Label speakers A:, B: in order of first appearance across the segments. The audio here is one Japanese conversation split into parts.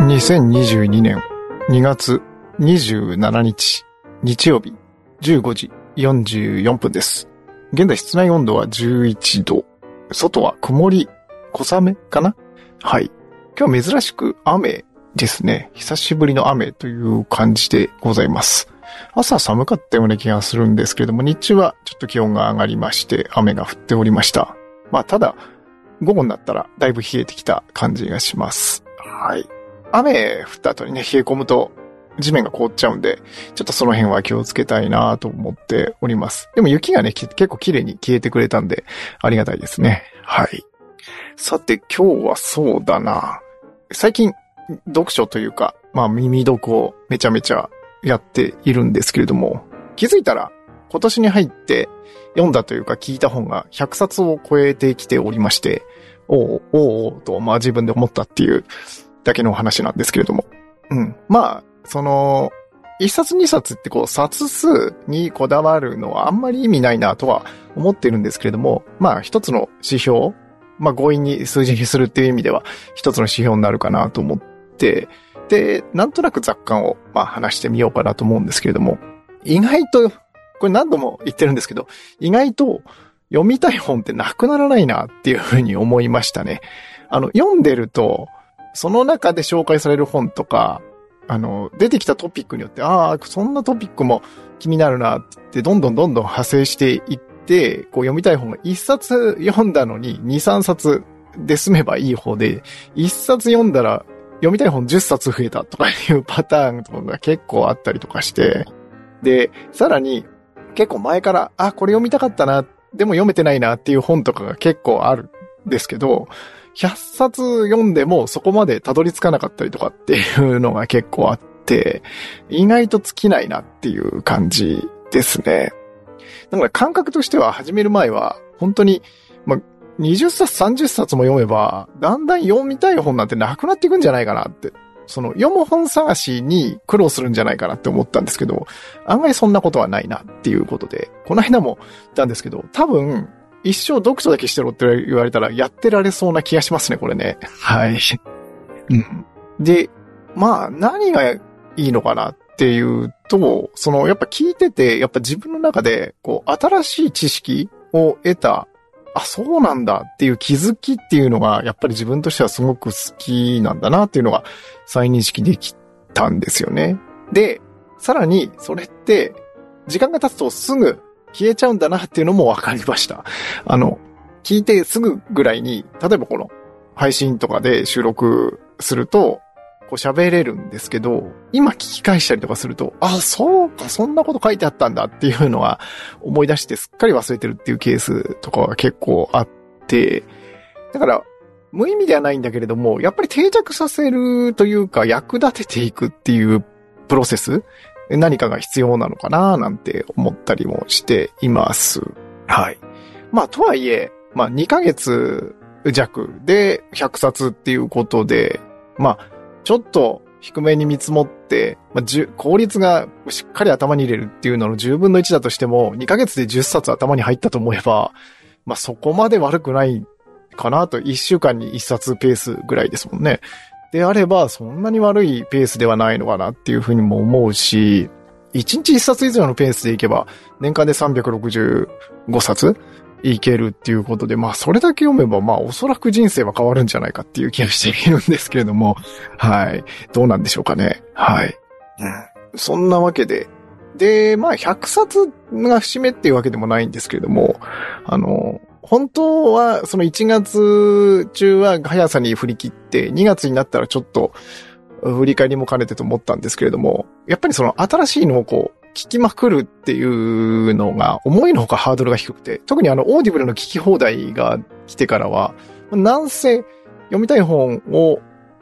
A: 2022年2月27日日曜日15時44分です。現在室内温度は11度。外は曇り、小雨かな？はい。今日は珍しく雨ですね。久しぶりの雨という感じでございます。朝寒かったような気がするんですけれども、日中はちょっと気温が上がりまして、雨が降っておりました。まあ、ただ、午後になったらだいぶ冷えてきた感じがします。はい。雨降った後にね、冷え込むと地面が凍っちゃうんで、ちょっとその辺は気をつけたいなと思っております。でも雪がね、結構綺麗に消えてくれたんで、ありがたいですね。はい。さて、今日はそうだな。最近、読書というか、まあ耳読をめちゃめちゃやっているんですけれども、気づいたら今年に入って読んだというか聞いた本が100冊を超えてきておりまして、おうおうおと、まあ自分で思ったっていうだけの話なんですけれども。うん。まあ、その、一冊二冊ってこう、冊数にこだわるのはあんまり意味ないなとは思ってるんですけれども、まあ一つの指標、まあ強引に数字にするっていう意味では一つの指標になるかなと思って、で、なんとなく雑感をまあ話してみようかなと思うんですけれども、意外と、これ何度も言ってるんですけど、意外と読みたい本ってなくならないなっていうふうに思いましたね。あの、読んでると、その中で紹介される本とか、あの、出てきたトピックによって、ああ、そんなトピックも気になるなって、どんどんどんどん派生していって、こう読みたい本が一冊読んだのに二、三冊で済めばいい方で、一冊読んだら読みたい本10冊増えたとかいうパターンとかが結構あったりとかして、で、さらに結構前から、あ、これ読みたかったな、でも読めてないなっていう本とかが結構あるんですけど、100冊読んでもそこまでたどり着かなかったりとかっていうのが結構あって、意外と尽きないなっていう感じですね。だから感覚としては始める前は、本当に、ま、20冊30冊も読めば、だんだん読みたい本なんてなくなっていくんじゃないかなって。その読む本探しに苦労するんじゃないかなって思ったんですけど、案外そんなことはないなっていうことで、この間も言ったんですけど、多分、一生読書だけしてろって言われたらやってられそうな気がしますね、これね。はい。うん。で、まあ、何がいいのかなっていうと、その、やっぱ聞いてて、やっぱ自分の中で、こう、新しい知識を得た、あ、そうなんだっていう気づきっていうのが、やっぱり自分としてはすごく好きなんだなっていうのが再認識できたんですよね。で、さらに、それって、時間が経つとすぐ消えちゃうんだなっていうのも分かりました。あの、聞いてすぐぐらいに、例えばこの配信とかで収録すると、こう喋れるんですけど、今聞き返したりとかすると、あ、そうか、そんなこと書いてあったんだっていうのは思い出してすっかり忘れてるっていうケースとかは結構あって、だから、無意味ではないんだけれども、やっぱり定着させるというか役立てていくっていうプロセス何かが必要なのかななんて思ったりもしています。はい。まあ、とはいえ、まあ、2ヶ月弱で100冊っていうことで、まあ、ちょっと低めに見積もって、まあ、効率がしっかり頭に入れるっていうのの10分の1だとしても、2ヶ月で10冊頭に入ったと思えば、まあ、そこまで悪くないかなと、1週間に1冊ペースぐらいですもんね。であれば、そんなに悪いペースではないのかなっていうふうにも思うし、1日1冊以上のペースでいけば、年間で365冊いけるっていうことで、まあそれだけ読めば、まあおそらく人生は変わるんじゃないかっていう気がしているんですけれども、はい。どうなんでしょうかね。はい。うん。そんなわけで、で、まあ100冊が節目っていうわけでもないんですけれども、あの、本当はその1月中は速さに振り切って、2月になったらちょっと振り返りも兼ねてと思ったんですけれども、やっぱりその新しいのをこう、聞きまくるっていうのが思いのほかハードルが低くて、特にあのオーディブルの聞き放題が来てからは、なんせ読みたい本を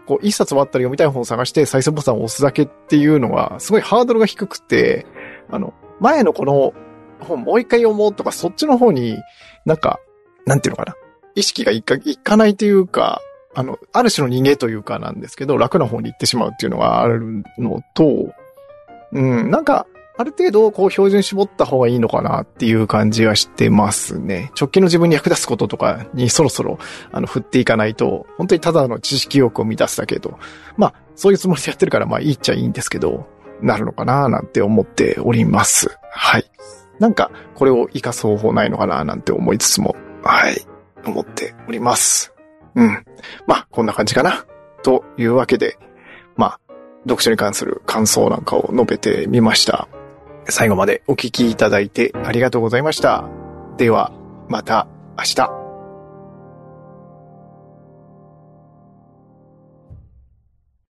A: こう一冊終わったら読みたい本を探して再生ボタンを押すだけっていうのがすごいハードルが低くて、あの、前のこの本もう一回読もうとかそっちの方になんか、なんていうのかな。意識がいかいかないというか、あの、ある種の逃げというかなんですけど、楽な方に行ってしまうっていうのがあるのと、うん、なんか、ある程度、こう、標準絞った方がいいのかなっていう感じはしてますね。直近の自分に役立つこととかにそろそろ、あの、振っていかないと、本当にただの知識欲を満たすだけど、まあ、そういうつもりでやってるから、まあ、いいっちゃいいんですけど、なるのかななんて思っております。はい。なんか、これを活かす方法ないのかななんて思いつつも、はい、思っております。うん。まあ、こんな感じかな。というわけで、まあ、読書に関する感想なんかを述べてみました。最後までお聞きいただいてありがとうございました。では、また明日。